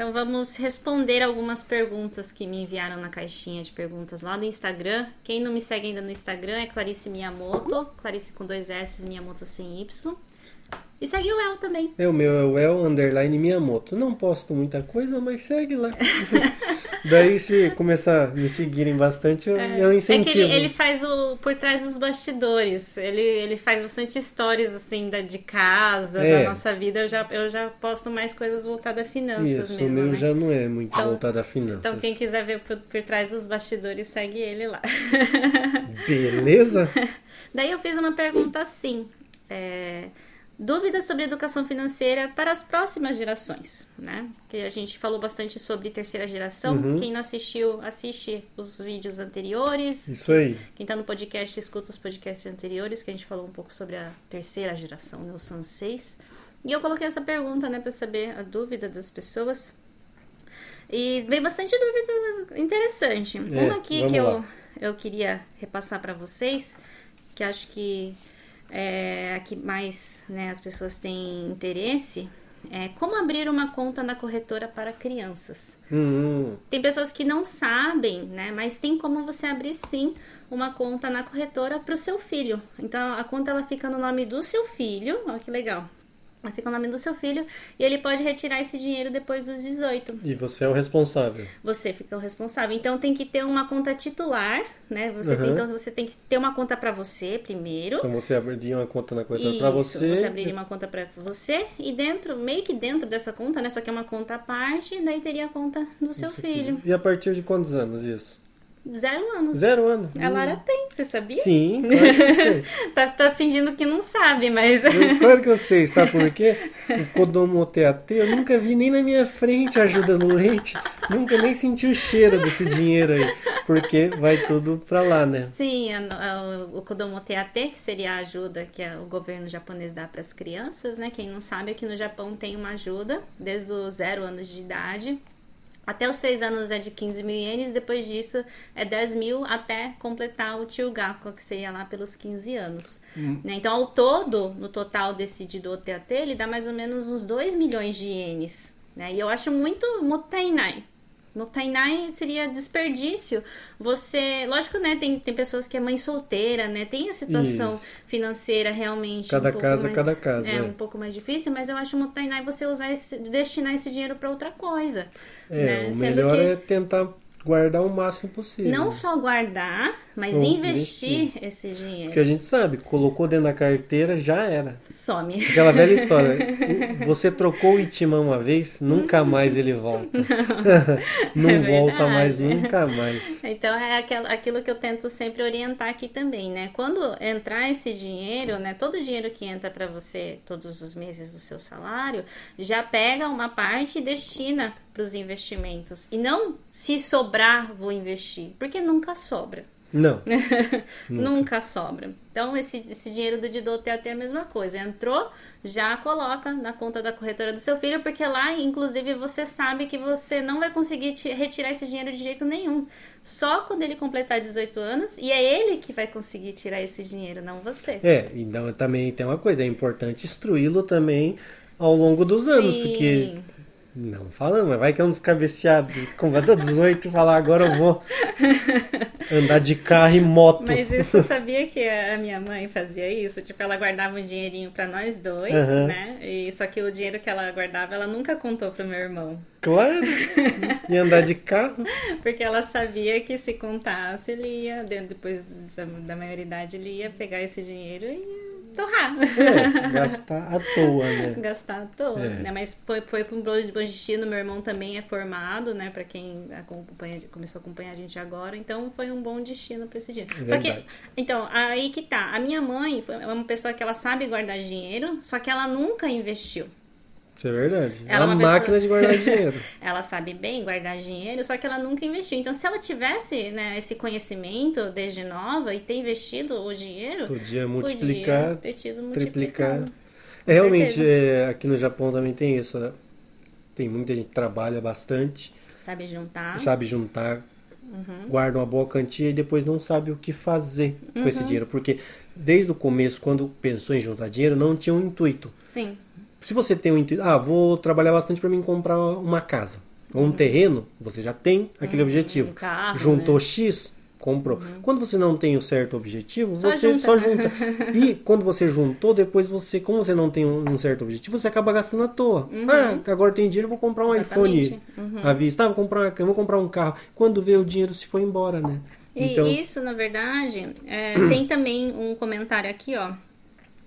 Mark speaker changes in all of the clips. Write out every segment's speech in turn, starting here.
Speaker 1: Então vamos responder algumas perguntas que me enviaram na caixinha de perguntas lá no Instagram. Quem não me segue ainda no Instagram é Clarice Miyamoto, Clarice com dois S, Miyamoto sem Y. E segue o El também.
Speaker 2: É, o meu é o El Underline Miyamoto. Não posto muita coisa, mas segue lá. Daí, se começar a me seguirem bastante, eu, é, eu incentivo.
Speaker 1: É que ele, ele, faz o por trás dos bastidores. Ele, ele faz bastante stories, assim, da, de casa, é. da nossa vida. Eu já, eu já posto mais coisas voltadas a finanças
Speaker 2: Isso,
Speaker 1: mesmo,
Speaker 2: o meu
Speaker 1: né?
Speaker 2: já não é muito
Speaker 1: então,
Speaker 2: voltado a finanças.
Speaker 1: Então, quem quiser ver por, por trás dos bastidores, segue ele lá.
Speaker 2: Beleza?
Speaker 1: Daí eu fiz uma pergunta assim. É... Dúvidas sobre educação financeira para as próximas gerações, né? Que a gente falou bastante sobre terceira geração. Uhum. Quem não assistiu, assiste os vídeos anteriores.
Speaker 2: Isso aí.
Speaker 1: Quem está no podcast, escuta os podcasts anteriores, que a gente falou um pouco sobre a terceira geração, né? o SAN 6. E eu coloquei essa pergunta, né, para saber a dúvida das pessoas. E veio bastante dúvida interessante. É, Uma aqui que eu, eu queria repassar para vocês, que acho que é, a que mais né, as pessoas têm interesse é como abrir uma conta na corretora para crianças.
Speaker 2: Uhum.
Speaker 1: Tem pessoas que não sabem, né? Mas tem como você abrir sim uma conta na corretora para o seu filho. Então a conta ela fica no nome do seu filho. Olha que legal. Fica o nome do seu filho e ele pode retirar esse dinheiro depois dos 18.
Speaker 2: E você é o responsável.
Speaker 1: Você fica o responsável. Então tem que ter uma conta titular, né? Você uhum. tem, então você tem que ter uma conta para você primeiro.
Speaker 2: Então você abriria uma conta na conta para você.
Speaker 1: Você abriria uma conta para você e dentro, meio que dentro dessa conta, né? Só que é uma conta à parte, daí teria a conta do seu filho. filho.
Speaker 2: E a partir de quantos anos isso?
Speaker 1: Zero anos.
Speaker 2: Zero anos.
Speaker 1: A Lara hum. tem, você sabia?
Speaker 2: Sim, claro que eu sei.
Speaker 1: tá, tá fingindo que não sabe, mas.
Speaker 2: claro que eu sei, sabe por quê? O Kodomo TAT eu nunca vi nem na minha frente ajudando no leite. Nunca nem senti o cheiro desse dinheiro aí. Porque vai tudo pra lá, né?
Speaker 1: Sim, a, a, o Kodomo TAT, que seria a ajuda que o governo japonês dá para as crianças, né? Quem não sabe, aqui no Japão tem uma ajuda desde os zero anos de idade até os 3 anos é de 15 mil ienes, depois disso é 10 mil até completar o Chugaku, que seria lá pelos 15 anos. Hum. Né? Então, ao todo, no total decidido TAT, ele dá mais ou menos uns 2 milhões de ienes. Né? E eu acho muito motainai. Motainai seria desperdício. Você, lógico, né? Tem, tem pessoas que é mãe solteira, né? Tem a situação Isso. financeira realmente.
Speaker 2: Cada
Speaker 1: um
Speaker 2: caso
Speaker 1: mais,
Speaker 2: cada caso.
Speaker 1: É, é, um pouco mais difícil, mas eu acho motainai você usar esse, destinar esse dinheiro para outra coisa.
Speaker 2: É,
Speaker 1: né?
Speaker 2: o melhor que... é tentar guardar o máximo possível.
Speaker 1: Não só guardar, mas investir, investir, esse dinheiro.
Speaker 2: Porque a gente sabe, colocou dentro da carteira, já era.
Speaker 1: Some.
Speaker 2: Aquela velha história. Você trocou o Itimã uma vez, nunca mais ele volta. Não, Não é volta mais, nunca mais.
Speaker 1: Então é aquilo que eu tento sempre orientar aqui também, né? Quando entrar esse dinheiro, né? Todo o dinheiro que entra para você todos os meses do seu salário, já pega uma parte e destina para os investimentos. E não se sobrar, vou investir. Porque nunca sobra.
Speaker 2: Não.
Speaker 1: nunca. nunca. sobra. Então, esse, esse dinheiro do Didote é até a mesma coisa. Entrou, já coloca na conta da corretora do seu filho, porque lá, inclusive, você sabe que você não vai conseguir retirar esse dinheiro de jeito nenhum. Só quando ele completar 18 anos, e é ele que vai conseguir tirar esse dinheiro, não você.
Speaker 2: É, então também tem uma coisa, é importante instruí-lo também ao longo dos Sim. anos, porque não fala, mas vai que é um descabeceado. Completa 18 e falar, agora eu vou andar de carro e moto.
Speaker 1: Mas isso sabia que a minha mãe fazia isso? Tipo, ela guardava um dinheirinho para nós dois, uhum. né? E só que o dinheiro que ela guardava, ela nunca contou pro meu irmão.
Speaker 2: Claro! E andar de carro.
Speaker 1: Porque ela sabia que se contasse, ele ia, depois da, da maioridade, ele ia pegar esse dinheiro e torrar.
Speaker 2: É, gastar à toa, né?
Speaker 1: gastar à toa. É. Né? Mas foi, foi para um bom destino. Meu irmão também é formado, né? Para quem acompanha, começou a acompanhar a gente agora. Então foi um bom destino para esse dinheiro. Só que, então, aí que tá. A minha mãe é uma pessoa que ela sabe guardar dinheiro, só que ela nunca investiu.
Speaker 2: Isso é verdade. Ela é uma, máquina pessoa... de guardar dinheiro.
Speaker 1: ela sabe bem guardar dinheiro, só que ela nunca investiu. Então, se ela tivesse né, esse conhecimento desde nova e ter investido o dinheiro,
Speaker 2: podia multiplicar,
Speaker 1: podia ter tido triplicar.
Speaker 2: É, realmente, é, aqui no Japão também tem isso. Né? Tem muita gente que trabalha bastante.
Speaker 1: Sabe juntar.
Speaker 2: Sabe juntar. Uhum. Guarda uma boa quantia e depois não sabe o que fazer uhum. com esse uhum. dinheiro. Porque desde o começo, quando pensou em juntar dinheiro, não tinha um intuito.
Speaker 1: Sim
Speaker 2: se você tem um intuito, ah, vou trabalhar bastante para mim comprar uma casa. Ou um terreno, você já tem aquele
Speaker 1: Uhum,
Speaker 2: objetivo.
Speaker 1: um carro,
Speaker 2: Juntou
Speaker 1: né?
Speaker 2: X, comprou. Quando você não tem o certo objetivo,
Speaker 1: Só
Speaker 2: você
Speaker 1: junta.
Speaker 2: só junta. E quando você juntou, depois você, como você não tem um certo objetivo, você acaba gastando à toa. Ah, agora tem dinheiro, vou comprar um
Speaker 1: Uhum. Exatamente.
Speaker 2: iPhone à vista. Ah, vou comprar, uma- vou comprar um carro. Quando vê o dinheiro se foi embora, né?
Speaker 1: E isso, na verdade, é, tem também um comentário aqui, ó.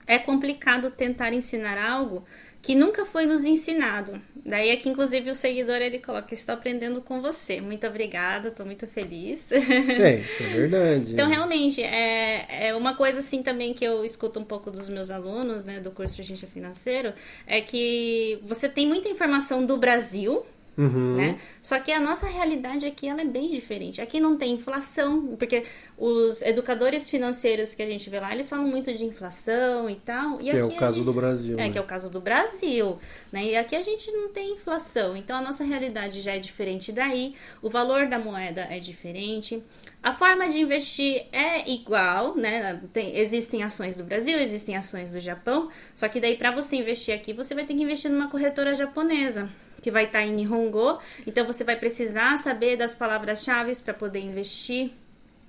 Speaker 1: É complicado tentar ensinar algo que nunca foi nos ensinado. Daí aqui, inclusive, o seguidor ele coloca: Estou aprendendo com você. Muito obrigada, estou muito feliz.
Speaker 2: É, isso é verdade.
Speaker 1: Então, realmente, é, é uma coisa assim também que eu escuto um pouco dos meus alunos, né, do curso de Agência Financeiro, é que você tem muita informação do Brasil,
Speaker 2: Uhum.
Speaker 1: né? Só que a nossa realidade aqui ela é bem diferente. Aqui não tem inflação, porque os educadores financeiros que a gente vê lá, eles falam muito de inflação e tal. E
Speaker 2: Que é o caso
Speaker 1: gente-
Speaker 2: do Brasil.
Speaker 1: É,
Speaker 2: né?
Speaker 1: que é o caso do Brasil, né? E aqui a gente não tem inflação, então a nossa realidade já é diferente daí, o valor da moeda é diferente, a forma de investir é igual, né? Tem- existem ações do Brasil, existem ações do Japão, só que daí para você investir aqui, você vai ter que investir numa corretora japonesa. Que vai estar em Nihongo, então você vai precisar saber das palavras-chave para poder investir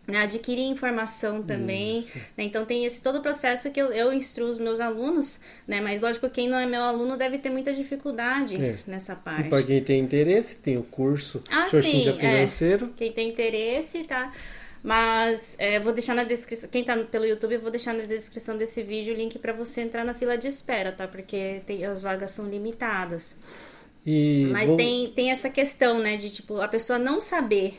Speaker 1: né, adquirir informação também, né, então tem esse todo o processo que eu, eu instruo os meus alunos, né, mas lógico quem não é meu aluno deve ter muita dificuldade
Speaker 2: É.
Speaker 1: nessa
Speaker 2: E
Speaker 1: parte.
Speaker 2: para quem tem interesse, tem o curso
Speaker 1: Ah,
Speaker 2: Xoxinja
Speaker 1: sim, é.
Speaker 2: Financeiro.
Speaker 1: Quem tem interesse, tá? Mas é, vou deixar na descrição. Quem tá pelo YouTube, eu vou deixar na descrição desse vídeo o link para você entrar na fila de espera, tá? Porque tem, as vagas são limitadas.
Speaker 2: E
Speaker 1: Mas
Speaker 2: vou-
Speaker 1: tem, tem essa questão, né? De tipo, a pessoa não saber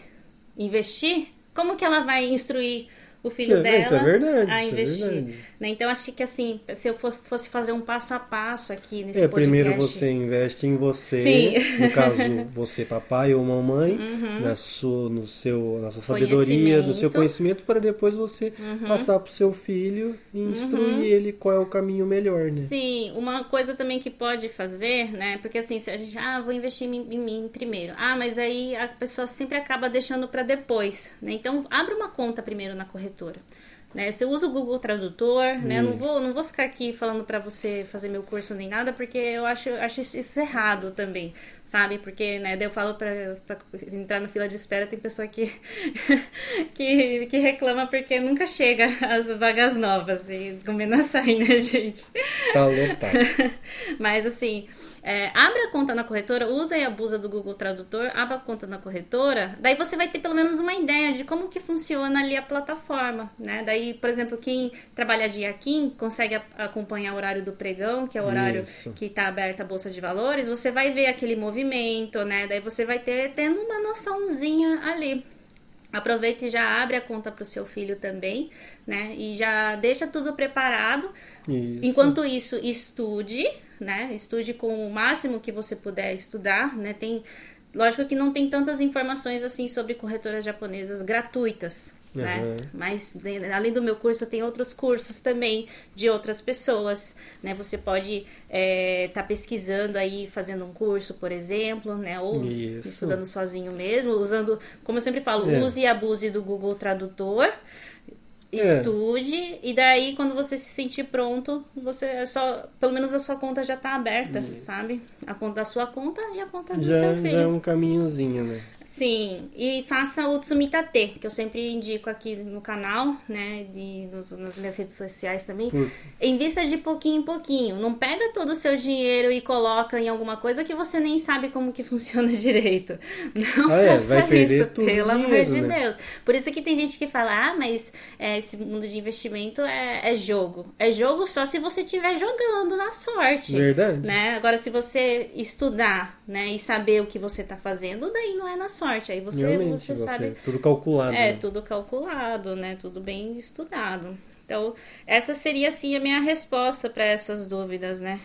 Speaker 1: investir, como que ela vai instruir o filho
Speaker 2: É,
Speaker 1: dela
Speaker 2: isso é verdade,
Speaker 1: a
Speaker 2: isso é
Speaker 1: investir?
Speaker 2: verdade.
Speaker 1: né? Então, acho que assim, se eu fosse, fazer um passo a passo aqui nesse
Speaker 2: É,
Speaker 1: podcast.
Speaker 2: primeiro você investe em você,
Speaker 1: Sim. Uhum.
Speaker 2: no caso, você papai ou mamãe, na sua, no seu, na sua sabedoria, no seu
Speaker 1: Conhecimento. Uhum.
Speaker 2: para depois você passar para o seu filho e instruir ele qual é o caminho melhor, né?
Speaker 1: Sim, uma coisa também que pode fazer, né? Porque assim, se a gente, ah, vou investir em, em mim primeiro. Ah, mas aí a pessoa sempre acaba deixando para depois, né? Então, abre uma conta primeiro na corretora. Né? Você usa o Google Tradutor, né? Eu não vou, não vou ficar aqui falando para você fazer meu curso nem nada, porque eu acho, acho isso errado também, sabe? Porque, né, daí eu falo para entrar na fila de espera, tem pessoa que, que, que reclama porque nunca chega as vagas novas e combina sair, né, gente?
Speaker 2: Tá lotado.
Speaker 1: Mas assim, é, abre a conta na corretora, usa e abusa do Google Tradutor, abre a conta na corretora, daí você vai ter pelo menos uma ideia de como que funciona ali a plataforma, né? Daí, por exemplo, quem trabalha de Yakin consegue acompanhar o horário do pregão, que é o horário
Speaker 2: Isso.
Speaker 1: que está aberta a bolsa de valores, você vai ver aquele movimento, né? Daí você vai ter tendo uma noçãozinha ali. Aproveita e já abre a conta para o seu filho também, né? E já deixa tudo preparado.
Speaker 2: Isso.
Speaker 1: Enquanto isso, estude, né? Estude com o máximo que você puder estudar, né? Tem, lógico que não tem tantas informações assim sobre corretoras japonesas gratuitas, né?
Speaker 2: Uhum.
Speaker 1: Mas de- além do meu curso, tem outros cursos também de outras pessoas, né? Você pode estar pesquisando aí, fazendo um curso, por exemplo, né? Ou
Speaker 2: Isso.
Speaker 1: estudando sozinho mesmo, usando, como eu sempre falo,
Speaker 2: É.
Speaker 1: use e abuse do Google Tradutor.
Speaker 2: É.
Speaker 1: Estude e daí quando você se sentir pronto, você é só, pelo menos a sua conta já tá aberta, sabe? A conta da sua conta e a conta do
Speaker 2: Já,
Speaker 1: seu filho.
Speaker 2: já é um caminhozinho, né?
Speaker 1: Sim, e faça o Tsumitate, que eu sempre indico aqui no canal, né, e nos, nas minhas redes sociais também.
Speaker 2: Por-
Speaker 1: Invista de pouquinho em pouquinho. Não pega todo o seu dinheiro e coloca em alguma coisa que você nem sabe como que funciona direito. Não
Speaker 2: Ah, é,
Speaker 1: faça
Speaker 2: vai perder
Speaker 1: isso, pelo amor de
Speaker 2: né?
Speaker 1: Deus. Por isso que tem gente que fala, ah, mas é, esse mundo de investimento é, é jogo. É jogo só se você estiver jogando na sorte.
Speaker 2: Verdade.
Speaker 1: Né? Agora, se você estudar, né, e saber o que você tá fazendo, daí não é na sorte. Aí você,
Speaker 2: Realmente,
Speaker 1: você
Speaker 2: você,
Speaker 1: sabe.
Speaker 2: tudo calculado.
Speaker 1: É,
Speaker 2: né?
Speaker 1: tudo calculado, né? Tudo bem estudado. Então, essa seria assim a minha resposta para essas dúvidas, né?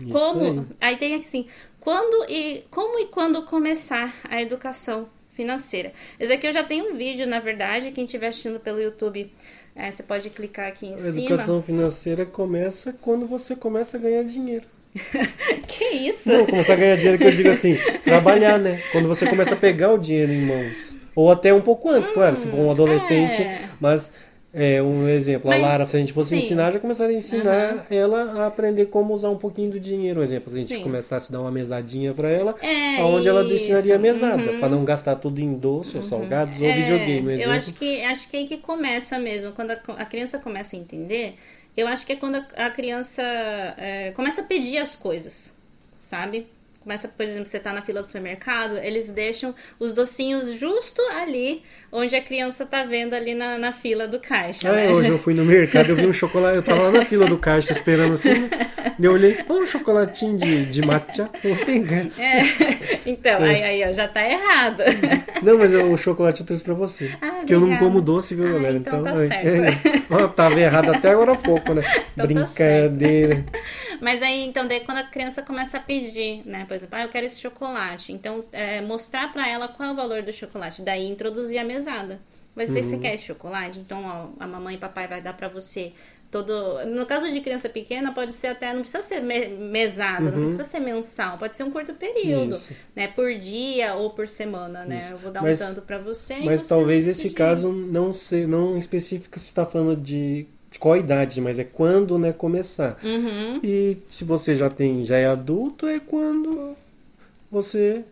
Speaker 2: Isso
Speaker 1: como?
Speaker 2: aí.
Speaker 1: Aí. tem assim, quando e como e quando começar a educação financeira? Esse aqui eu já tenho um vídeo, na verdade, quem estiver assistindo pelo YouTube, é, você pode clicar aqui em
Speaker 2: A
Speaker 1: cima.
Speaker 2: educação financeira começa quando você começa a ganhar dinheiro.
Speaker 1: Que isso?
Speaker 2: Não, começar a ganhar dinheiro que eu digo assim, trabalhar, né? Quando você começa a pegar o dinheiro em mãos. Ou até um pouco antes, claro, se for um adolescente,
Speaker 1: é.
Speaker 2: mas É, um exemplo,
Speaker 1: Mas,
Speaker 2: a Lara, se a gente fosse
Speaker 1: sim.
Speaker 2: ensinar, já começaria a ensinar
Speaker 1: Aham.
Speaker 2: ela a aprender como usar um pouquinho do dinheiro. Um exemplo, se a gente
Speaker 1: Sim.
Speaker 2: começasse a dar uma mesadinha pra ela,
Speaker 1: É,
Speaker 2: onde ela destinaria a mesada,
Speaker 1: Uhum.
Speaker 2: pra não gastar tudo em doce ou salgados ou
Speaker 1: É,
Speaker 2: videogame, um
Speaker 1: Eu acho que, acho que é aí que começa mesmo. Quando a, a criança começa a entender, eu acho que é quando a, criança é, começa a pedir as coisas, sabe? Começa, por exemplo, você tá na fila do supermercado, eles deixam os docinhos justo ali onde a criança tá vendo ali na, na fila do caixa.
Speaker 2: Ah,
Speaker 1: né?
Speaker 2: hoje eu fui no mercado, eu vi um chocolate, eu tava lá na fila do caixa esperando assim, eu olhei, ó, um chocolatinho de, de matcha, vou pegar.
Speaker 1: É, então, aí, aí ó, já tá errado.
Speaker 2: Não, mas eu- o chocolate eu trouxe pra você.
Speaker 1: Ah,
Speaker 2: porque eu não como doce, viu,
Speaker 1: Ah,
Speaker 2: galera?
Speaker 1: então tá
Speaker 2: é,
Speaker 1: certo.
Speaker 2: é. Ó, tava errado até agora há pouco, né?
Speaker 1: tá
Speaker 2: Brincadeira.
Speaker 1: Mas aí, então, daí quando a criança começa a pedir, né? Por exemplo, ah, eu quero esse chocolate. Então, é, mostrar pra ela qual é o valor do chocolate. Daí, introduzir a mesada. Mas se
Speaker 2: Uhum.
Speaker 1: você quer esse chocolate, então ó, a mamãe e papai vai dar pra você todo... No caso de criança pequena, pode ser até... Não precisa ser me- mesada, não precisa ser mensal. Pode ser um curto período,
Speaker 2: Uhum. Isso.
Speaker 1: né? Por dia ou por semana, né? Eu vou dar
Speaker 2: Mas-
Speaker 1: um tanto pra você
Speaker 2: Mas
Speaker 1: você
Speaker 2: talvez esse caso não se, não especifica se está falando de qual idade, mas é quando, né, começar.
Speaker 1: Uhum.
Speaker 2: E se você já tem, já é adulto, é quando você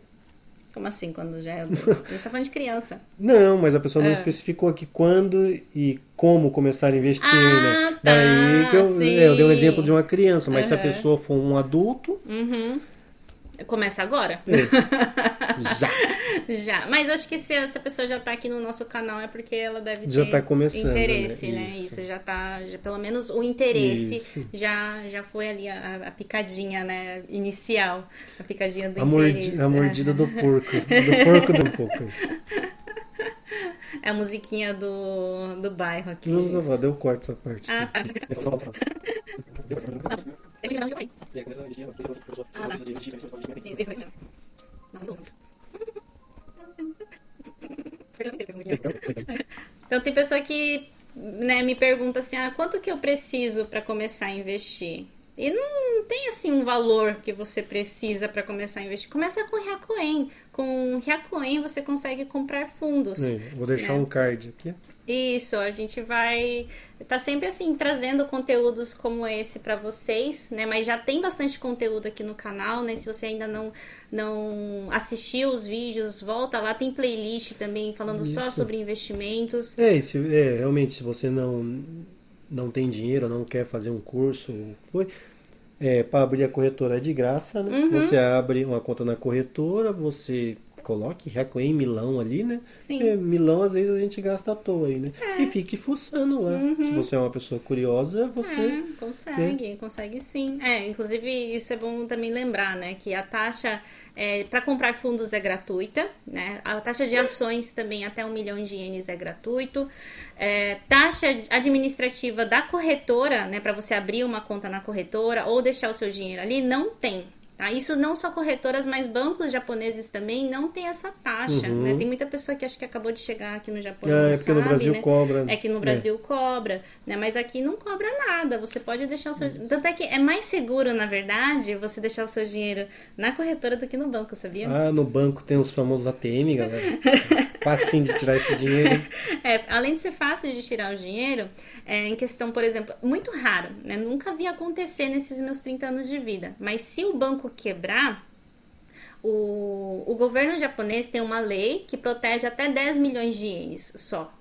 Speaker 1: Como assim, quando já é adulto? A gente tá falando de criança.
Speaker 2: Não, mas a pessoa não
Speaker 1: É.
Speaker 2: especificou aqui quando e como começar a investir,
Speaker 1: Ah,
Speaker 2: né?
Speaker 1: tá,
Speaker 2: Daí que eu, eu dei um exemplo de uma criança, mas se a pessoa for um adulto,
Speaker 1: Uhum. Começa agora?
Speaker 2: já.
Speaker 1: Já, mas acho que se essa pessoa já tá aqui no nosso canal é porque ela deve ter
Speaker 2: Já tá começando,
Speaker 1: interesse,
Speaker 2: né?
Speaker 1: né?
Speaker 2: Isso.
Speaker 1: Isso. já tá, já, pelo menos o interesse
Speaker 2: Isso.
Speaker 1: já já foi ali a, a picadinha, né, inicial, a picadinha do
Speaker 2: A, mordi-
Speaker 1: interesse.
Speaker 2: a mordida
Speaker 1: é.
Speaker 2: do porco. Do porco do porco.
Speaker 1: É a musiquinha do, do bairro aqui.
Speaker 2: Não, não, não, deu corte essa parte.
Speaker 1: Ah, tá. Então tem pessoa que né, me pergunta assim, ah, quanto que eu preciso para começar a investir? E não tem assim um valor que você precisa para começar a investir. Começa com Riacoen. Com Riacoen você consegue comprar fundos.
Speaker 2: É, vou deixar
Speaker 1: né?
Speaker 2: um card aqui.
Speaker 1: Isso, a gente vai tá sempre assim trazendo conteúdos como esse para vocês, né? Mas já tem bastante conteúdo aqui no canal, né? Se você ainda não não assistiu os vídeos, volta lá, tem playlist também falando só
Speaker 2: Isso.
Speaker 1: sobre investimentos.
Speaker 2: É, se, é, realmente, se você não, não tem dinheiro, não quer fazer um curso, foi, é, para abrir a corretora é de graça, né?
Speaker 1: Uhum.
Speaker 2: Você abre uma conta na corretora, você coloque Recoem Milão ali, né?
Speaker 1: Sim.
Speaker 2: É, Milão, às vezes, a gente gasta à toa aí, né? E fique fuçando lá. Se você é uma pessoa curiosa, você...
Speaker 1: É, consegue, consegue sim. É, inclusive isso é bom também lembrar, né, que a taxa para comprar fundos é gratuita, né? A taxa de ações também até um milhão de ienes é gratuito. É, taxa administrativa da corretora, né, para você abrir uma conta na corretora ou deixar o seu dinheiro ali, não tem. Tá? Isso não só corretoras, mas bancos japoneses também não tem essa taxa.
Speaker 2: Uhum.
Speaker 1: Né? Tem muita pessoa que acha que acabou de chegar aqui no Japão. não
Speaker 2: é porque no
Speaker 1: sabe,
Speaker 2: Brasil
Speaker 1: né?
Speaker 2: cobra.
Speaker 1: É que no Brasil cobra, né? Mas aqui não cobra nada. Você pode deixar o seu. Tanto é que é mais seguro, na verdade, você deixar o seu dinheiro na corretora do que no banco, sabia?
Speaker 2: Ah, no banco tem os famosos ATM, galera. Facinho de tirar esse dinheiro.
Speaker 1: É, além de ser fácil de tirar o dinheiro, é, em questão, por exemplo, muito raro, né? Nunca vi acontecer nesses meus 30 anos de vida. Mas se o banco quebrar, o, o governo japonês tem uma lei que protege até 10 milhões de ienes só.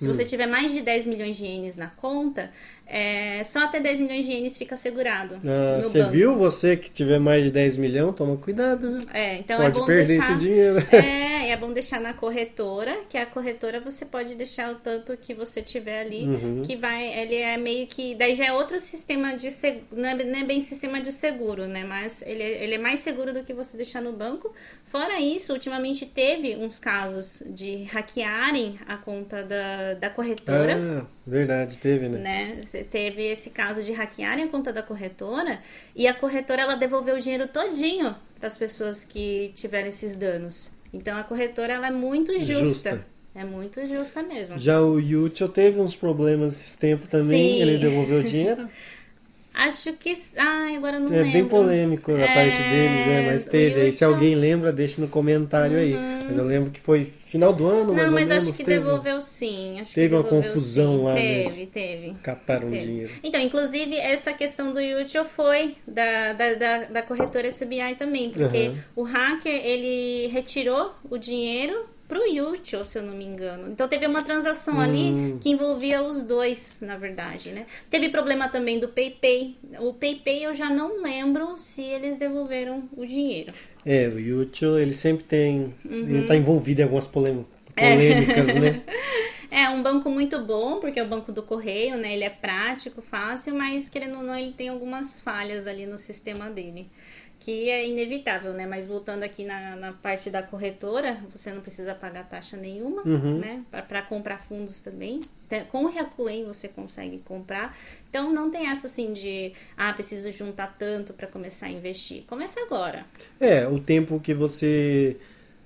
Speaker 1: Se
Speaker 2: Hum.
Speaker 1: você tiver mais de 10 milhões de ienes na conta, é, só até 10 milhões de ienes fica segurado
Speaker 2: Ah, você
Speaker 1: banco.
Speaker 2: viu? Você que tiver mais de 10 milhões, toma cuidado, né?
Speaker 1: É, então
Speaker 2: Pode
Speaker 1: é bom
Speaker 2: perder
Speaker 1: deixar...
Speaker 2: esse dinheiro.
Speaker 1: É, é bom deixar na corretora, que a corretora você pode deixar o tanto que você tiver ali,
Speaker 2: Uhum.
Speaker 1: que vai, ele é meio que, daí já é outro sistema de seguro, não é, não é bem sistema de seguro, né, mas ele, é- ele é mais seguro do que você deixar no banco. Fora isso, ultimamente teve uns casos de hackearem a conta da, da corretora,
Speaker 2: Ah, verdade, teve, né?
Speaker 1: né? Você teve esse caso de hackearem a conta da corretora e a corretora ela devolveu o dinheiro todinho para as pessoas que tiveram esses danos. Então a corretora ela é muito justa.
Speaker 2: Justa.
Speaker 1: É muito justa mesmo.
Speaker 2: Já o Yucho teve uns problemas esses tempos também,
Speaker 1: Sim.
Speaker 2: ele devolveu o dinheiro.
Speaker 1: Acho que. Ai, agora não
Speaker 2: é
Speaker 1: lembro.
Speaker 2: bem polêmico a
Speaker 1: É,
Speaker 2: parte deles, né? Mas teve. Aí, se alguém lembra, deixa no comentário aí. Mas eu lembro que foi final do ano, mais
Speaker 1: Não, mas acho que
Speaker 2: teve.
Speaker 1: devolveu sim. Acho
Speaker 2: Teve uma confusão
Speaker 1: sim.
Speaker 2: lá, né?
Speaker 1: Teve, teve.
Speaker 2: Cataram
Speaker 1: teve.
Speaker 2: dinheiro.
Speaker 1: Então, inclusive, essa questão do Yuchel foi da, da, da, da corretora SBI também, porque
Speaker 2: Aham.
Speaker 1: o hacker, ele retirou o dinheiro pro Yuchel, se eu não me engano. Então, teve uma transação
Speaker 2: Hum.
Speaker 1: ali que envolvia os dois, na verdade, né? Teve problema também do PayPay. O PayPay, eu já não lembro se eles devolveram o dinheiro.
Speaker 2: É, o YouTube, ele sempre tem.
Speaker 1: Uhum.
Speaker 2: Ele tá envolvido em algumas polêmicas,
Speaker 1: É.
Speaker 2: polêmicas né?
Speaker 1: É um banco muito bom, porque é o banco do correio, né? Ele é prático, fácil, mas querendo ou não, ele tem algumas falhas ali no sistema dele. Que é inevitável, né? Mas voltando aqui na, na parte da corretora, você não precisa pagar taxa nenhuma,
Speaker 2: Uhum.
Speaker 1: né? Para comprar fundos também. Com o Reacuem você consegue comprar. Então não tem essa assim de, ah, preciso juntar tanto para começar a investir. Começa agora.
Speaker 2: É, o tempo que você.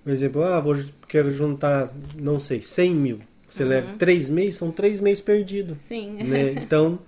Speaker 2: Por exemplo, ah, vou, quero juntar, não sei, 100 mil. Você
Speaker 1: Uhum.
Speaker 2: leva três meses, são três meses perdidos.
Speaker 1: Sim.
Speaker 2: Né? Então,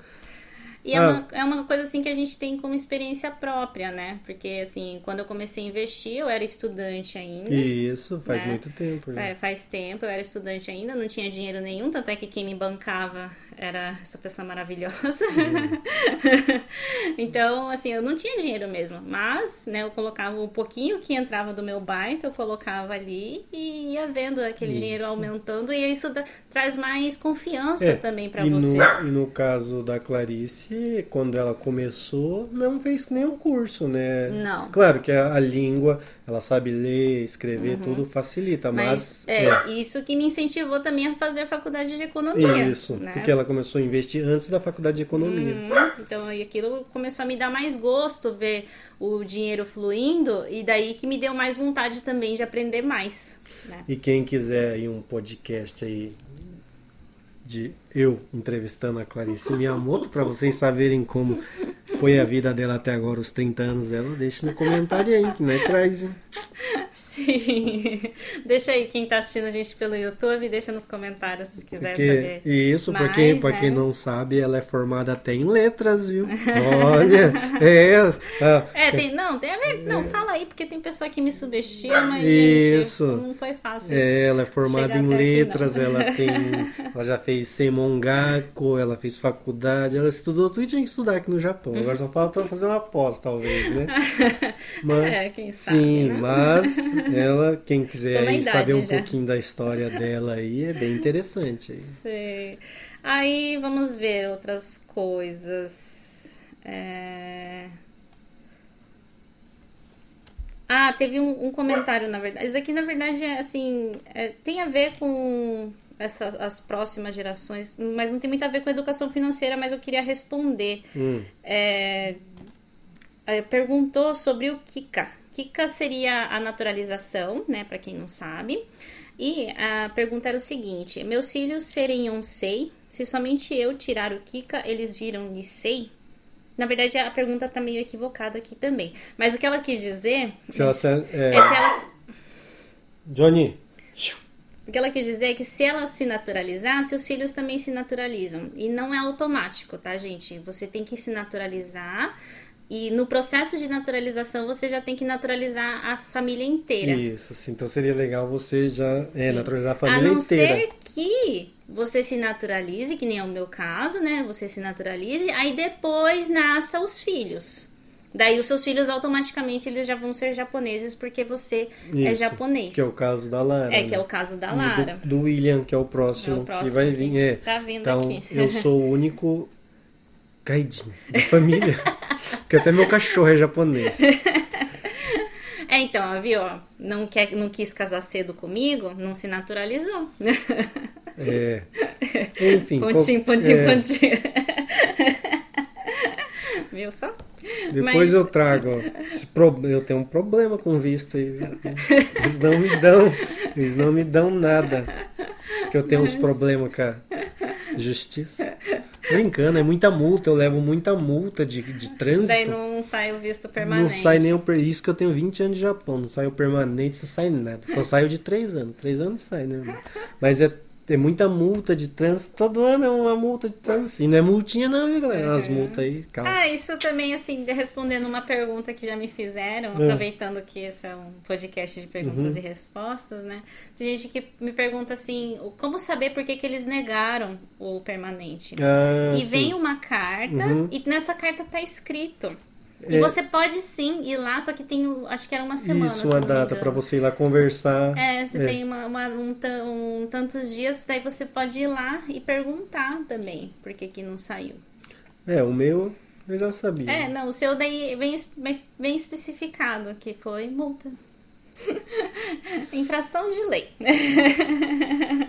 Speaker 1: E é,
Speaker 2: Ah.
Speaker 1: uma, é uma coisa assim que a gente tem como experiência própria, né? Porque assim, quando eu comecei a investir, eu era estudante ainda.
Speaker 2: isso faz
Speaker 1: Né?
Speaker 2: muito tempo.
Speaker 1: É, faz tempo, eu era estudante ainda, não tinha dinheiro nenhum, tanto é que quem me bancava era essa pessoa maravilhosa. então, assim, eu não tinha dinheiro mesmo, mas, né, eu colocava um pouquinho que entrava do meu baita, eu colocava ali e ia vendo aquele dinheiro aumentando e isso traz mais confiança
Speaker 2: É,
Speaker 1: também pra
Speaker 2: e
Speaker 1: você.
Speaker 2: No, e no caso da Clarice, quando ela começou, não fez nenhum curso, né?
Speaker 1: Não.
Speaker 2: Claro que a, a língua, ela sabe ler, escrever, tudo facilita,
Speaker 1: Uhum. Mas
Speaker 2: mas.
Speaker 1: é, isso que me incentivou também a fazer a faculdade de economia.
Speaker 2: Isso,
Speaker 1: né?
Speaker 2: porque ela começou a investir antes da faculdade de economia.
Speaker 1: Hum, então, e aquilo começou a me dar mais gosto ver o dinheiro fluindo e daí que me deu mais vontade também de aprender mais. Né?
Speaker 2: E quem quiser aí um podcast aí de eu entrevistando a Clarice Miyamoto, para vocês saberem como foi a vida dela até agora, os 30 anos dela, deixa no comentário aí, que nós traz, viu?
Speaker 1: Sim. Deixa aí quem tá assistindo a gente pelo YouTube, deixa nos comentários se quiser
Speaker 2: Porque,
Speaker 1: saber.
Speaker 2: e isso,
Speaker 1: mais,
Speaker 2: pra
Speaker 1: né?
Speaker 2: quem não sabe, ela é formada até em letras, viu? Olha, é. ah,
Speaker 1: É, tem, não, tem a ver, não, fala aí, porque tem pessoa que me subestima e,
Speaker 2: Isso.
Speaker 1: gente, não foi fácil.
Speaker 2: é, ela é formada em
Speaker 1: aqui,
Speaker 2: letras,
Speaker 1: não.
Speaker 2: ela tem. Ela já fez Semongaku, ela fez faculdade, ela estudou tudo e tinha que estudar aqui no Japão. Agora só falta fazer uma pós, talvez, né? Mas,
Speaker 1: É, quem sabe,
Speaker 2: Sim,
Speaker 1: né?
Speaker 2: mas ela, quem quiser saber um
Speaker 1: já.
Speaker 2: pouquinho da história dela aí, é bem interessante. aí.
Speaker 1: Sei. Aí vamos ver outras coisas. É... Ah, teve um, um comentário, na verdade. Isso aqui, na verdade, é assim. é, tem a ver com essa, as próximas gerações, mas não tem muito a ver com educação financeira, mas eu queria responder.
Speaker 2: Hum.
Speaker 1: É, é, perguntou sobre o Kika. Kika seria a naturalização, né, para quem não sabe. E a pergunta era o seguinte: meus filhos serem Yonsei, se somente eu tirar o Kika, eles viram Nisei? Na verdade, a pergunta tá meio equivocada aqui também. Mas o que ela quis dizer
Speaker 2: Se ela, se- é,
Speaker 1: é se ela,
Speaker 2: Johnny,
Speaker 1: o que ela quis dizer é que se ela se naturalizar, seus filhos também se naturalizam. E não é automático, tá, gente? Você tem que se naturalizar. E no processo de naturalização, você já tem que naturalizar a família inteira.
Speaker 2: Isso, sim. Então seria legal você já é, naturalizar a
Speaker 1: A
Speaker 2: família
Speaker 1: não
Speaker 2: inteira.
Speaker 1: ser que você se naturalize, que nem é o meu caso, né? Você se naturalize, aí depois nasça os filhos. Daí os seus filhos automaticamente eles já vão ser japoneses porque você é
Speaker 2: Isso,
Speaker 1: japonês.
Speaker 2: Que é o caso da Lara.
Speaker 1: É, que é
Speaker 2: né?
Speaker 1: o caso da Lara.
Speaker 2: Do, do William, que é o próximo,
Speaker 1: É o próximo
Speaker 2: que vai vir. É.
Speaker 1: tá vindo
Speaker 2: então,
Speaker 1: aqui.
Speaker 2: eu sou o único gaidinho da família. porque até meu cachorro é japonês.
Speaker 1: É, então, viu? Não, quer, não quis casar cedo comigo, não se naturalizou.
Speaker 2: É. Enfim.
Speaker 1: pontinho,
Speaker 2: qual-
Speaker 1: pontinho,
Speaker 2: é,
Speaker 1: pontinho. Viu só?
Speaker 2: Depois
Speaker 1: Mas-
Speaker 2: eu trago. Eu tenho um problema com visto aí. viu? Eles não me dão. Eles não me dão nada. Que eu tenho uns problemas com a justiça. Brincando, é muita multa. Eu levo muita multa de, de trânsito.
Speaker 1: Daí não sai o visto permanente.
Speaker 2: Não sai nem o per... Isso que eu tenho 20 anos de Japão. Não sai o permanente, não sai nada. Só saiu de 3 anos. 3 anos sai, né? Mas é tem muita multa de trânsito. Todo ano é uma multa de trânsito. E não é multinha, não, viu, galera? As multas aí. Calma.
Speaker 1: Ah, isso também, assim, respondendo uma pergunta que já me fizeram, é. aproveitando que esse é um podcast de perguntas uhum. e respostas, né? Tem gente que me pergunta assim: como saber por que, que eles negaram o permanente? Ah, e sim. vem uma carta, uhum. e nessa carta tá escrito e é... você pode sim ir lá, só que tem, acho que era uma semana.
Speaker 2: Isso, uma data para você ir lá conversar.
Speaker 1: É, você é. tem uma, uma um, um, tantos dias, daí você pode ir lá e perguntar também por que, que não saiu.
Speaker 2: É, o meu eu já sabia.
Speaker 1: É, não, o seu daí vem, vem especificado que foi multa. Infração de lei.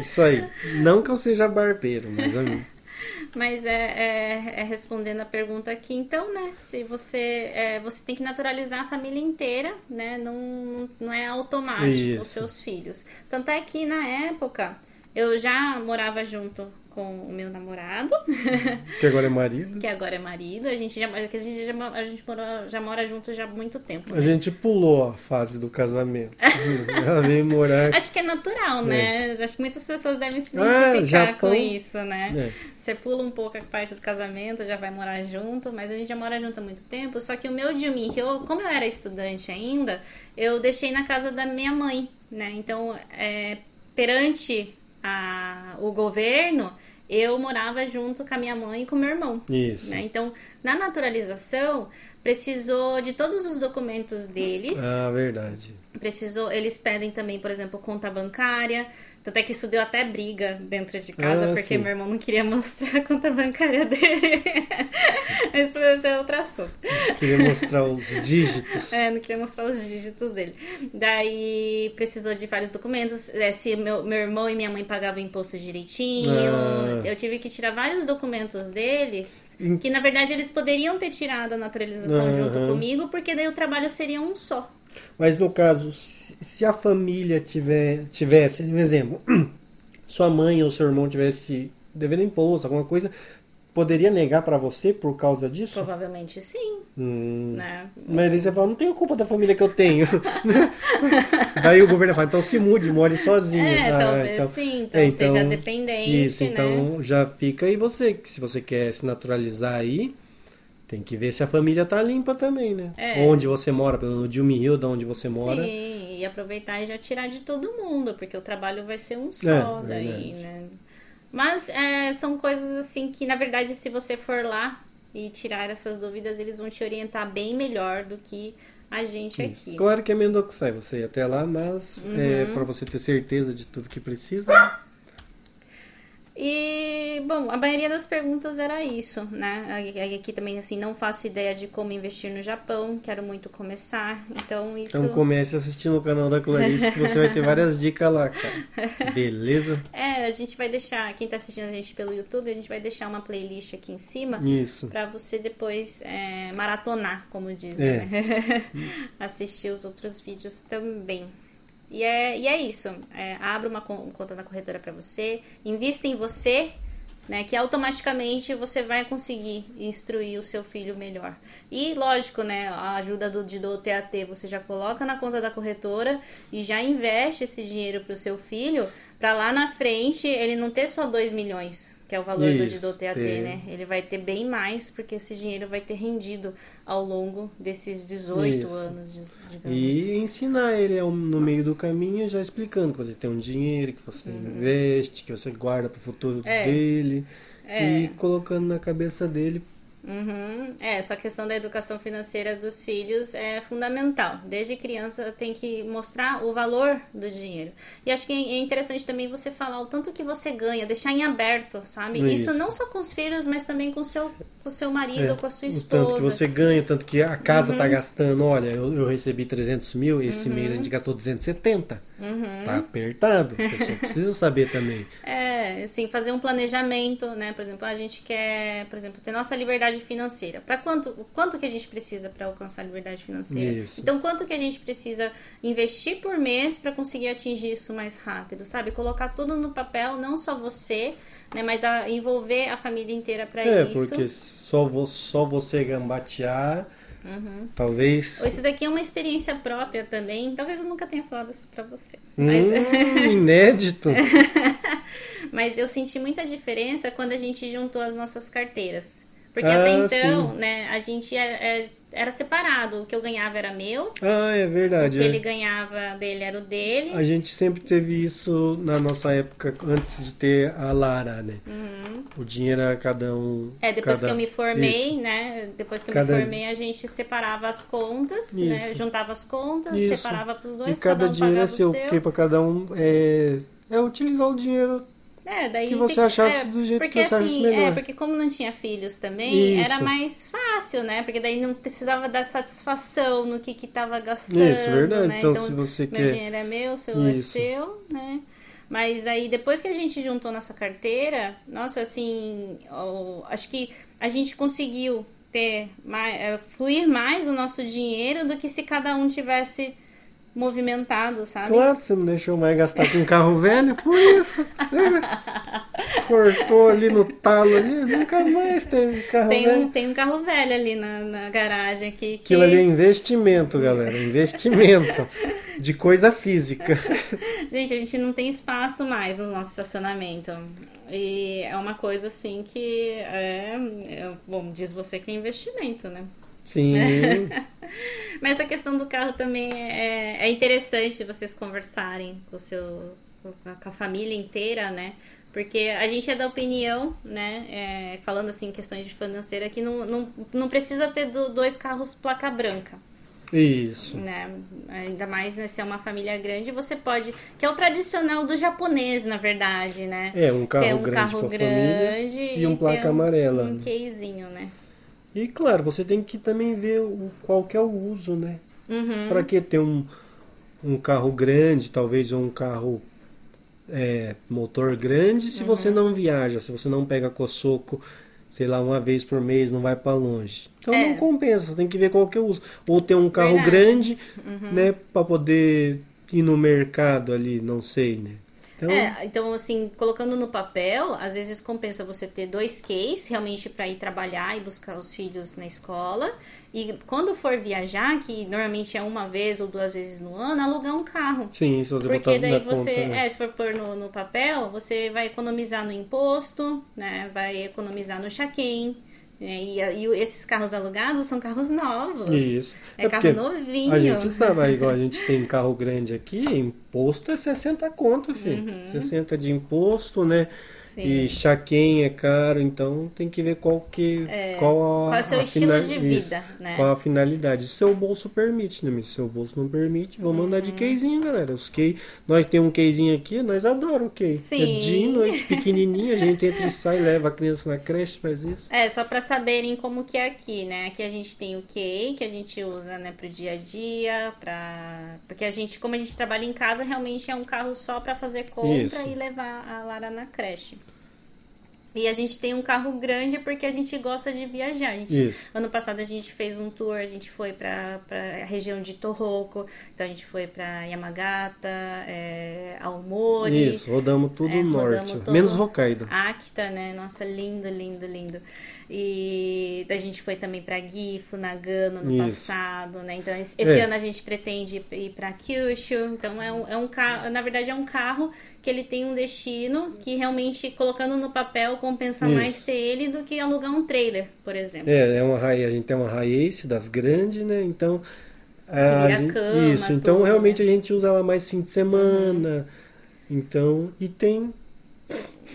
Speaker 2: Isso aí. Não que eu seja barbeiro, mas a mim.
Speaker 1: Mas é, é, é, respondendo a pergunta aqui, então, né? Se você, é, você tem que naturalizar a família inteira, né? Não, não é automático Isso. os seus filhos. Tanto é que na época eu já morava junto com o meu namorado.
Speaker 2: Que agora é marido.
Speaker 1: que agora é marido. A gente já, a gente já, a gente mora, já mora junto já há muito tempo.
Speaker 2: Né? A gente pulou a fase do casamento. Ela veio morar.
Speaker 1: Acho que é natural, né? É. Acho que muitas pessoas devem se ah, identificar ah, com isso, né? É. Você pula um pouco a parte do casamento, já vai morar junto, mas a gente já mora junto há muito tempo. Só que o meu Jumi, que eu, como eu era estudante ainda, eu deixei na casa da minha mãe, né? Então, é, perante a, o governo, eu morava junto com a minha mãe e com meu irmão.
Speaker 2: Isso.
Speaker 1: Né? Então, na naturalização, precisou de todos os documentos deles.
Speaker 2: Ah, verdade.
Speaker 1: Precisou, eles pedem também, por exemplo, conta bancária. Tanto é que isso deu até briga dentro de casa, ah, porque sim. meu irmão não queria mostrar a conta bancária dele. esse, esse, é outro assunto.
Speaker 2: Não queria mostrar os dígitos.
Speaker 1: É, não queria mostrar os dígitos dele. Daí precisou de vários documentos. É, se meu, meu irmão e minha mãe pagavam imposto direitinho. Ah. Eu tive que tirar vários documentos dele que na verdade eles poderiam ter tirado a naturalização uhum. junto comigo, porque daí o trabalho seria um só.
Speaker 2: Mas no caso, se a família tiver, tivesse, um exemplo, sua mãe ou seu irmão tivesse devendo imposto, alguma coisa, poderia negar para você por causa disso?
Speaker 1: Provavelmente sim.
Speaker 2: Hum. Né? Mas aí você fala, não tenho culpa da família que eu tenho. Daí o governo fala, então se mude, more sozinho.
Speaker 1: É, ah, talvez então, sim, então, é, então seja dependente.
Speaker 2: Isso,
Speaker 1: né?
Speaker 2: então já fica aí você, que se você quer se naturalizar aí, tem que ver se a família tá limpa também, né? É. Onde você mora, pelo menos no Dilme Hill, de onde você mora.
Speaker 1: Sim, e aproveitar e já tirar de todo mundo, porque o trabalho vai ser um só é, daí, verdade. né? Mas é, são coisas assim que, na verdade, se você for lá e tirar essas dúvidas, eles vão te orientar bem melhor do que a gente Isso. aqui.
Speaker 2: Claro que é Mendokusai você ir até lá, mas uhum. é para você ter certeza de tudo que precisa.
Speaker 1: E, bom, a maioria das perguntas era isso, né? Aqui também, assim, não faço ideia de como investir no Japão, quero muito começar, então isso...
Speaker 2: Então comece assistindo o canal da Clarice, que você vai ter várias dicas lá, cara. Beleza?
Speaker 1: É, a gente vai deixar, quem tá assistindo a gente pelo YouTube, a gente vai deixar uma playlist aqui em cima.
Speaker 2: Isso.
Speaker 1: Pra você depois é, maratonar, como dizem, é. né? Assistir os outros vídeos também. E é, e é isso. É, abra uma conta na corretora para você, invista em você né? Que automaticamente você vai conseguir instruir o seu filho melhor. E lógico, né? A ajuda do, de, do TAT você já coloca na conta da corretora e já investe esse dinheiro para o seu filho, para lá na frente ele não ter só 2 milhões, que é o valor Isso, do TAT, né? Ele vai ter bem mais, porque esse dinheiro vai ter rendido ao longo desses 18 Isso. anos, digamos.
Speaker 2: E ensinar ele no meio do caminho, já explicando que você tem um dinheiro, que você uhum. investe, que você guarda para o futuro é. dele. É. E colocando na cabeça dele
Speaker 1: Uhum. É, essa questão da educação financeira dos filhos é fundamental. Desde criança tem que mostrar o valor do dinheiro. E acho que é interessante também você falar o tanto que você ganha, deixar em aberto, sabe? Isso, Isso não só com os filhos, mas também com o seu, com o seu marido, é, com a sua esposa.
Speaker 2: O tanto que você ganha, tanto que a casa tá uhum. gastando. Olha, eu, eu, recebi 300 mil, esse uhum. mês a gente gastou 270. Uhum. Tá apertado. A pessoa precisa saber também.
Speaker 1: É, assim, fazer um planejamento, né? Por exemplo, a gente quer, por exemplo, ter nossa liberdade financeira. Para quanto, quanto que a gente precisa para alcançar a liberdade financeira? Isso. Então, quanto que a gente precisa investir por mês para conseguir atingir isso mais rápido, sabe? Colocar tudo no papel, não só você, né, mas a, envolver a família inteira para
Speaker 2: é,
Speaker 1: isso.
Speaker 2: É, porque só, vo, só você gambatear Uhum. Talvez.
Speaker 1: Isso daqui é uma experiência própria também. Talvez eu nunca tenha falado isso pra você.
Speaker 2: Hum, mas... inédito.
Speaker 1: Mas eu senti muita diferença quando a gente juntou as nossas carteiras. Porque
Speaker 2: Ah,
Speaker 1: até então,
Speaker 2: sim.
Speaker 1: né, a gente é- é- era separado. O que eu ganhava era meu,
Speaker 2: Ah, é
Speaker 1: o
Speaker 2: verdade.
Speaker 1: que
Speaker 2: é.
Speaker 1: ele ganhava dele era o dele.
Speaker 2: A gente sempre teve isso na nossa época, antes de ter a Lara, né? O dinheiro era cada um.
Speaker 1: Uhum. É, depois
Speaker 2: cada-
Speaker 1: que eu me formei,
Speaker 2: Isso.
Speaker 1: né? Depois que eu
Speaker 2: Cada-
Speaker 1: me formei, a gente separava as contas, né?
Speaker 2: Isso.
Speaker 1: Juntava as contas,
Speaker 2: Isso.
Speaker 1: separava pros
Speaker 2: E
Speaker 1: dois,
Speaker 2: cada
Speaker 1: cada um
Speaker 2: dinheiro é seu,
Speaker 1: o seu.
Speaker 2: porque para cada um é, é utilizar o dinheiro.
Speaker 1: É, daí
Speaker 2: que você achasse
Speaker 1: é,
Speaker 2: do jeito
Speaker 1: porque,
Speaker 2: que você achasse
Speaker 1: assim,
Speaker 2: melhor.
Speaker 1: É, porque como não tinha filhos também,
Speaker 2: Isso.
Speaker 1: era mais fácil, né? Porque daí não precisava dar satisfação no que que tava gastando,
Speaker 2: Isso, verdade.
Speaker 1: né?
Speaker 2: Então, se você
Speaker 1: meu
Speaker 2: quer-
Speaker 1: dinheiro é meu, seu é
Speaker 2: Isso.
Speaker 1: seu, né? Mas aí, depois que a gente juntou nossa carteira, nossa, assim, ó, acho que a gente conseguiu ter mais, é, fluir mais o nosso dinheiro do que se cada um tivesse movimentado, sabe?
Speaker 2: Claro, você não deixou mais gastar com um carro velho, por isso. Cortou ali no talo ali, nunca mais teve carro
Speaker 1: Tem
Speaker 2: velho.
Speaker 1: um, tem um carro velho ali na, na garagem aqui. Que...
Speaker 2: Aquilo ali é investimento, galera. Investimento de coisa física.
Speaker 1: Gente, a gente não tem espaço mais no nosso estacionamento. E é uma coisa assim que é, é- bom, diz você que é investimento, né?
Speaker 2: Sim.
Speaker 1: Mas essa questão do carro também é, é interessante vocês conversarem com seu com a família inteira, né? Porque a gente é da opinião, né? é, falando assim em questões de financeira, que não, não, não precisa ter do- dois carros placa branca.
Speaker 2: Isso.
Speaker 1: né? Ainda mais né, se é uma família grande, você pode. Que é o tradicional do japonês, na verdade, né?
Speaker 2: É, um carro
Speaker 1: Ter um
Speaker 2: grande
Speaker 1: carro
Speaker 2: a família
Speaker 1: grande
Speaker 2: e um placa amarela.
Speaker 1: Um casezinho, né?
Speaker 2: E claro, você tem que também ver o, qual que é o uso, né?
Speaker 1: Uhum.
Speaker 2: Para que ter um, um carro grande, talvez um carro é, motor grande, se você
Speaker 1: Uhum.
Speaker 2: não viaja, se você não pega coçoco, sei lá, uma vez por mês, não vai para longe. Então
Speaker 1: É.
Speaker 2: não compensa, você tem que ver qual que é o uso. Ou ter um carro
Speaker 1: Verdade.
Speaker 2: grande,
Speaker 1: Uhum.
Speaker 2: né, para poder ir no mercado ali, não sei, né? Então,
Speaker 1: É, então assim, colocando no papel, às vezes compensa você ter dois case realmente para ir trabalhar e buscar os filhos na escola. E quando for viajar, que normalmente é uma vez ou duas vezes no ano, alugar um carro.
Speaker 2: sim, se você
Speaker 1: Porque daí você,
Speaker 2: conta, né?
Speaker 1: é, se for pôr no, no papel, você vai economizar no imposto, né? Vai economizar no chaquém. Né? E, e esses carros alugados são carros novos.
Speaker 2: Isso.
Speaker 1: É, carro
Speaker 2: porque
Speaker 1: novinho.
Speaker 2: A gente sabe, igual a gente tem carro grande aqui, imposto é 60 conto, filho. 60 de imposto, né?
Speaker 1: Sim.
Speaker 2: E chaquém é caro, então tem que ver qual que qual, a,
Speaker 1: Qual é o seu estilo de
Speaker 2: isso,
Speaker 1: vida, né?
Speaker 2: Qual a finalidade? Se seu bolso permite, né? Se seu bolso não permite, vamos andar
Speaker 1: Uhum.
Speaker 2: de quezinho, galera. Os key, nós temos um quezinho aqui, nós adoramos o key.
Speaker 1: Sim.
Speaker 2: É de noite, pequenininho, a gente entra e sai, leva a criança na creche, faz isso.
Speaker 1: É, só pra saberem como que é aqui, né? Aqui a gente tem o QA, que a gente usa, né, pro dia a dia, pra... Porque a gente, como a gente trabalha em casa, realmente é um carro só pra fazer compra
Speaker 2: Isso.
Speaker 1: e levar a Lara na creche. E a gente tem um carro grande porque a gente gosta de viajar. A gente, ano passado a gente fez um tour, a gente foi pra, pra região de Tohoku, então a gente foi pra Yamagata, é, Aomori.
Speaker 2: Isso, rodamos tudo
Speaker 1: É, rodamos
Speaker 2: norte,
Speaker 1: todo-
Speaker 2: menos Hokkaido.
Speaker 1: Akita, né? Nossa, lindo, lindo, lindo. E a gente foi também pra Gifu, Nagano no
Speaker 2: Isso.
Speaker 1: passado, né? Então esse
Speaker 2: É.
Speaker 1: ano a gente pretende ir pra Kyushu. Então é um, é um carro, na verdade é um carro que ele tem um destino que realmente colocando no papel compensa
Speaker 2: Isso.
Speaker 1: mais ter ele do que alugar um trailer, por exemplo.
Speaker 2: É, é uma a gente tem uma Raiace das grandes, né? Então. a
Speaker 1: vira
Speaker 2: gente-
Speaker 1: cama,
Speaker 2: isso, então
Speaker 1: tudo,
Speaker 2: realmente
Speaker 1: né?
Speaker 2: a gente usa ela mais fim de semana. Então, e tem,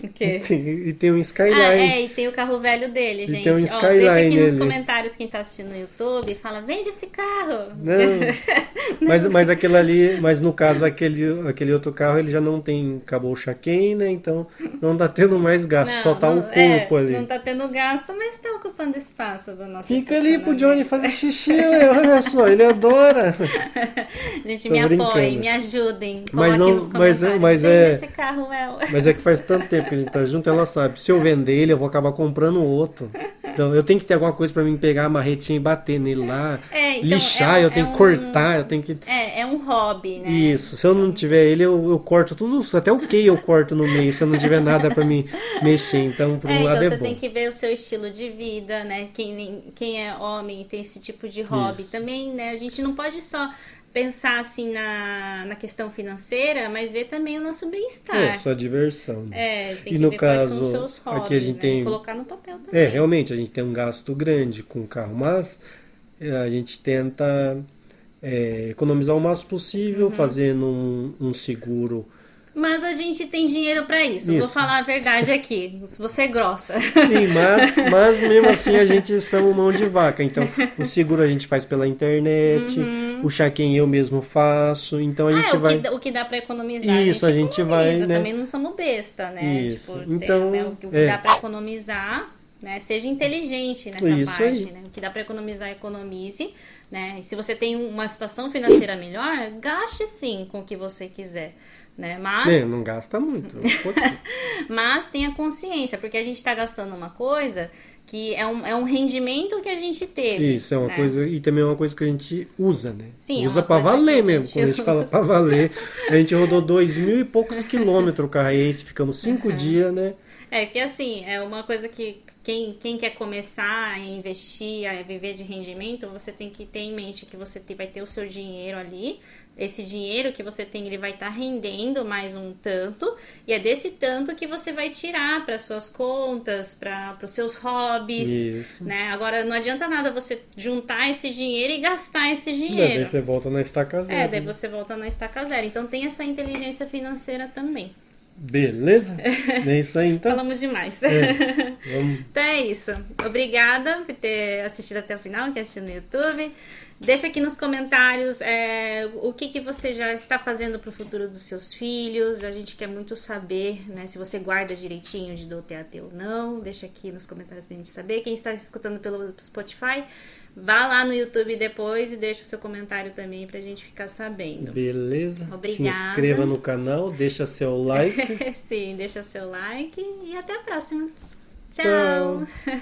Speaker 1: O quê?
Speaker 2: tem- e tem um Skyline.
Speaker 1: Ah, é, e tem o carro velho dele,
Speaker 2: E
Speaker 1: gente.
Speaker 2: tem um
Speaker 1: Ó,
Speaker 2: Skyline
Speaker 1: deixa aqui nos comentários quem tá assistindo no YouTube, fala, vende esse carro.
Speaker 2: Não, mas, mas aquele ali, mas no caso aquele, aquele outro carro ele já não tem acabou o chaquém, né? Então não tá tendo mais gasto, só tá o corpo
Speaker 1: é,
Speaker 2: ali.
Speaker 1: Não tá tendo gasto, mas tá ocupando espaço do nosso
Speaker 2: Fica ali pro. Johnny fazer xixi, ué, olha só, ele adora.
Speaker 1: Gente,
Speaker 2: Tô
Speaker 1: me apoiem,
Speaker 2: brincando.
Speaker 1: me ajudem.
Speaker 2: Mas não-
Speaker 1: nos
Speaker 2: mas-
Speaker 1: comentários.
Speaker 2: mas é-. Mas é que faz tanto tempo que a gente tá junto, ela sabe. Se eu vender ele, eu vou acabar comprando outro. Então eu tenho que ter alguma coisa pra mim pegar a marretinha e bater nele lá.
Speaker 1: É, então,
Speaker 2: lixar,
Speaker 1: é um-
Speaker 2: eu tenho
Speaker 1: é
Speaker 2: que
Speaker 1: um-
Speaker 2: cortar, eu tenho que.
Speaker 1: É, é um hobby, né?
Speaker 2: Isso, se eu não tiver ele, eu, eu corto tudo, até o que eu corto no meio, se eu não tiver nada pra mim mexer. Então, por
Speaker 1: É,
Speaker 2: um
Speaker 1: então
Speaker 2: lado é
Speaker 1: você
Speaker 2: bom.
Speaker 1: tem que ver o seu estilo de vida, né? Quem, quem é homem e tem esse tipo de hobby
Speaker 2: Isso.
Speaker 1: também, né? A gente não pode só pensar assim na, na questão financeira, mas ver também o nosso bem-estar.
Speaker 2: É, sua diversão.
Speaker 1: É, tem
Speaker 2: E
Speaker 1: que
Speaker 2: no
Speaker 1: ver quais são os
Speaker 2: caso,
Speaker 1: seus hobbies,
Speaker 2: aqui a gente
Speaker 1: né?
Speaker 2: tem-
Speaker 1: Colocar no papel também.
Speaker 2: É, realmente, a gente tem um gasto grande com o carro, mas é, a gente tenta é, economizar o máximo
Speaker 1: Uhum.
Speaker 2: possível, fazendo um, um seguro.
Speaker 1: Mas a gente tem dinheiro pra isso. Vou
Speaker 2: Isso.
Speaker 1: falar a verdade aqui. Você é grossa.
Speaker 2: Sim, mas, mas mesmo assim a gente somos mão de vaca. Então, o seguro a gente faz pela internet, o check-in eu mesmo faço. Então a
Speaker 1: Uhum. Ah,
Speaker 2: gente
Speaker 1: o,
Speaker 2: vai.
Speaker 1: que, o que dá pra economizar.
Speaker 2: Isso,
Speaker 1: a
Speaker 2: a
Speaker 1: gente,
Speaker 2: gente
Speaker 1: economiza.
Speaker 2: vai, né?
Speaker 1: Também não somos besta, né?
Speaker 2: Isso.
Speaker 1: Tipo, tem,
Speaker 2: Então,
Speaker 1: né, o que,
Speaker 2: é.
Speaker 1: dá pra economizar, né? Seja inteligente nessa
Speaker 2: Isso
Speaker 1: parte, né? O que dá pra economizar, economize, né? E se você tem uma situação financeira melhor, gaste sim com o que você quiser. Né? Mas,
Speaker 2: É, não gasta muito. um
Speaker 1: mas tenha consciência, porque a gente está gastando uma coisa que é um, é um rendimento que a gente teve.
Speaker 2: Isso é uma
Speaker 1: né?
Speaker 2: coisa. E também é uma coisa que a gente usa, né?
Speaker 1: Sim, é
Speaker 2: usa
Speaker 1: uma
Speaker 2: pra valer mesmo.
Speaker 1: gente
Speaker 2: Quando a gente fala
Speaker 1: usa.
Speaker 2: pra valer, a gente rodou dois mil e poucos quilômetros o carro. E aí ficamos cinco dias, né?
Speaker 1: É que assim, é uma coisa que quem, quem quer começar a investir, a viver de rendimento, você tem que ter em mente que você vai ter o seu dinheiro ali. Esse dinheiro que você tem, ele vai estar rendendo mais um tanto, e é desse tanto que você vai tirar para suas contas, para os seus hobbies,
Speaker 2: Isso.
Speaker 1: né? Agora não adianta nada você juntar esse dinheiro e gastar esse
Speaker 2: Daí
Speaker 1: dinheiro.
Speaker 2: você volta na estaca zero.
Speaker 1: É, daí
Speaker 2: né?
Speaker 1: você volta na estaca zero. Então tem essa inteligência financeira também.
Speaker 2: Beleza? É isso aí então.
Speaker 1: Falamos demais.
Speaker 2: Vamos.
Speaker 1: Então é isso. Obrigada por ter assistido até o final, que assistiu no YouTube. Deixa aqui nos comentários é, o que, que você já está fazendo para o futuro dos seus filhos. A gente quer muito saber né, se você guarda direitinho de do TAT ou não. Deixa aqui nos comentários para a gente saber. Quem está escutando pelo Spotify, vá lá no YouTube depois e deixa o seu comentário também para a gente ficar sabendo.
Speaker 2: Beleza?
Speaker 1: Obrigada.
Speaker 2: Se inscreva no canal, deixa seu like.
Speaker 1: Sim, deixa seu like e até a próxima.
Speaker 2: Tchau.
Speaker 1: Tchau.